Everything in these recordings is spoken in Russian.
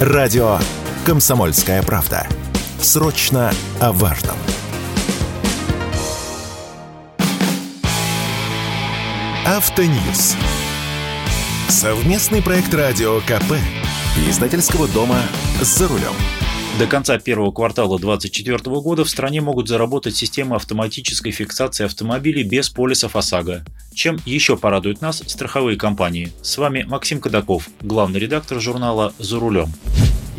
Радио «Комсомольская правда». Срочно о важном. Автоньюз. Совместный проект радио КП. Издательского дома «За рулем». До конца первого квартала 2024 года в стране могут заработать системы автоматической фиксации автомобилей без полисов ОСАГО. Чем еще порадуют нас страховые компании? С вами Максим Кадаков, главный редактор журнала «За рулем».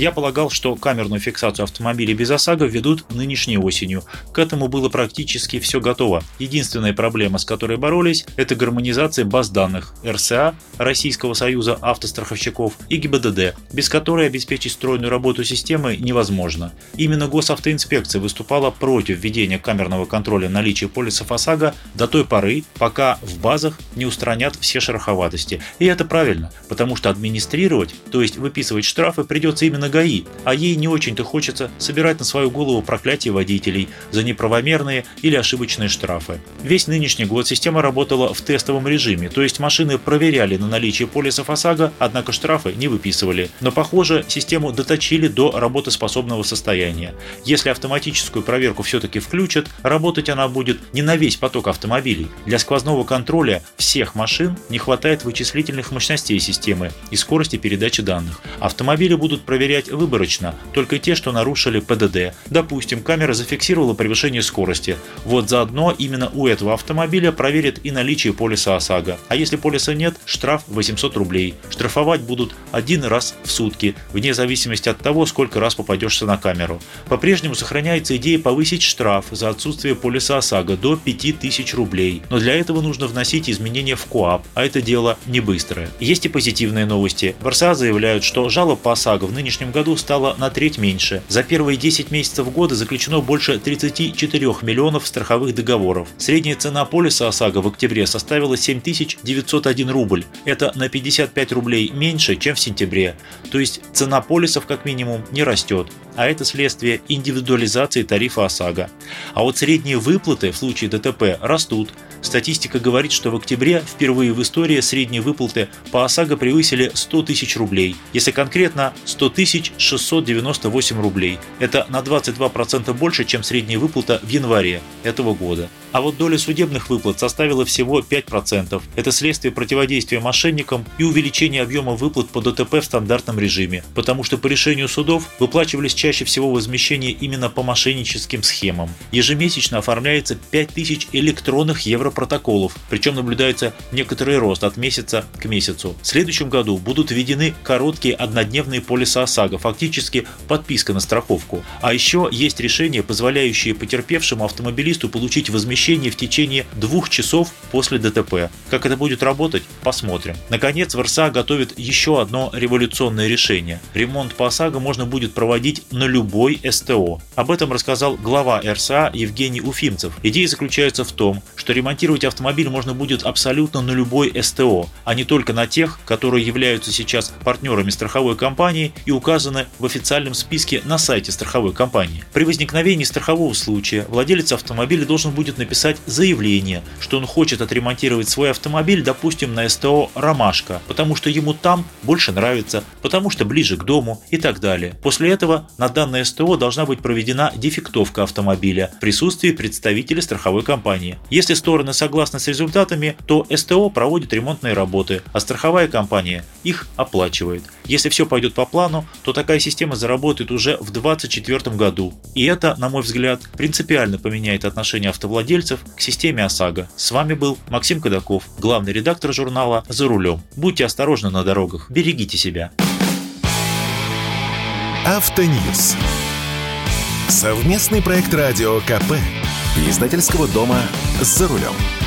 Я полагал, что камерную фиксацию автомобилей без ОСАГО введут нынешней осенью. К этому было практически все готово. Единственная проблема, с которой боролись, это гармонизация баз данных РСА, Российского союза автостраховщиков и ГИБДД, без которой обеспечить стройную работу системы невозможно. Именно госавтоинспекция выступала против введения камерного контроля наличия полисов ОСАГО до той поры, пока в базах не устранят все шероховатости. И это правильно, потому что администрировать, то есть выписывать штрафы, придется именно ГАИ, а ей не очень-то хочется собирать на свою голову проклятие водителей за неправомерные или ошибочные штрафы. Весь нынешний год система работала в тестовом режиме, то есть машины проверяли на наличие полисов ОСАГО, однако штрафы не выписывали. Но, похоже, систему доточили до работоспособного состояния. Если автоматическую проверку все-таки включат, работать она будет не на весь поток автомобилей. Для сквозного контроля всех машин не хватает вычислительных мощностей системы и скорости передачи данных. Автомобили будут проверять проверять выборочно, только те, что нарушили ПДД. Допустим, камера зафиксировала превышение скорости. Вот заодно именно у этого автомобиля проверят и наличие полиса ОСАГО. А если полиса нет, штраф 800 рублей. Штрафовать будут один раз в сутки, вне зависимости от того, сколько раз попадешься на камеру. По-прежнему сохраняется идея повысить штраф за отсутствие полиса ОСАГО до 5000 рублей. Но для этого нужно вносить изменения в КОАП, а это дело не быстрое. Есть и позитивные новости. В РСА заявляют, что жалоб по ОСАГО в нынешнем году стало на треть меньше. За первые 10 месяцев года заключено больше 34 миллионов страховых договоров. Средняя цена полиса ОСАГО в октябре составила 7901 рубль. Это на 55 рублей меньше, чем в сентябре. То есть цена полисов как минимум не растет а это следствие индивидуализации тарифа ОСАГО. А вот средние выплаты в случае ДТП растут. Статистика говорит, что в октябре впервые в истории средние выплаты по ОСАГО превысили 100 тысяч рублей. Если конкретно, 100 тысяч 698 рублей. Это на 22% больше, чем средняя выплата в январе этого года. А вот доля судебных выплат составила всего 5%. Это следствие противодействия мошенникам и увеличения объема выплат по ДТП в стандартном режиме, потому что по решению судов выплачивались чаще всего возмещения именно по мошенническим схемам. Ежемесячно оформляется 5000 электронных европротоколов, причем наблюдается некоторый рост от месяца к месяцу. В следующем году будут введены короткие однодневные полиса ОСАГО, фактически подписка на страховку. А еще есть решения, позволяющие потерпевшему автомобилисту получить возмещение перемещении в течение двух часов после ДТП. Как это будет работать, посмотрим. Наконец, РСА готовит еще одно революционное решение. Ремонт по ОСАГО можно будет проводить на любой СТО. Об этом рассказал глава РСА Евгений Уфимцев. Идея заключается в том, что ремонтировать автомобиль можно будет абсолютно на любой СТО, а не только на тех, которые являются сейчас партнерами страховой компании и указаны в официальном списке на сайте страховой компании. При возникновении страхового случая владелец автомобиля должен будет написать написать заявление, что он хочет отремонтировать свой автомобиль, допустим, на СТО «Ромашка», потому что ему там больше нравится, потому что ближе к дому и так далее. После этого на данное СТО должна быть проведена дефектовка автомобиля в присутствии представителя страховой компании. Если стороны согласны с результатами, то СТО проводит ремонтные работы, а страховая компания их оплачивает. Если все пойдет по плану, то такая система заработает уже в 2024 году. И это, на мой взгляд, принципиально поменяет отношение автовладельцев владельцев к системе ОСАГО. С вами был Максим Кадаков, главный редактор журнала «За рулем». Будьте осторожны на дорогах, берегите себя. Автоньюз. Совместный проект радио КП. Издательского дома «За рулем».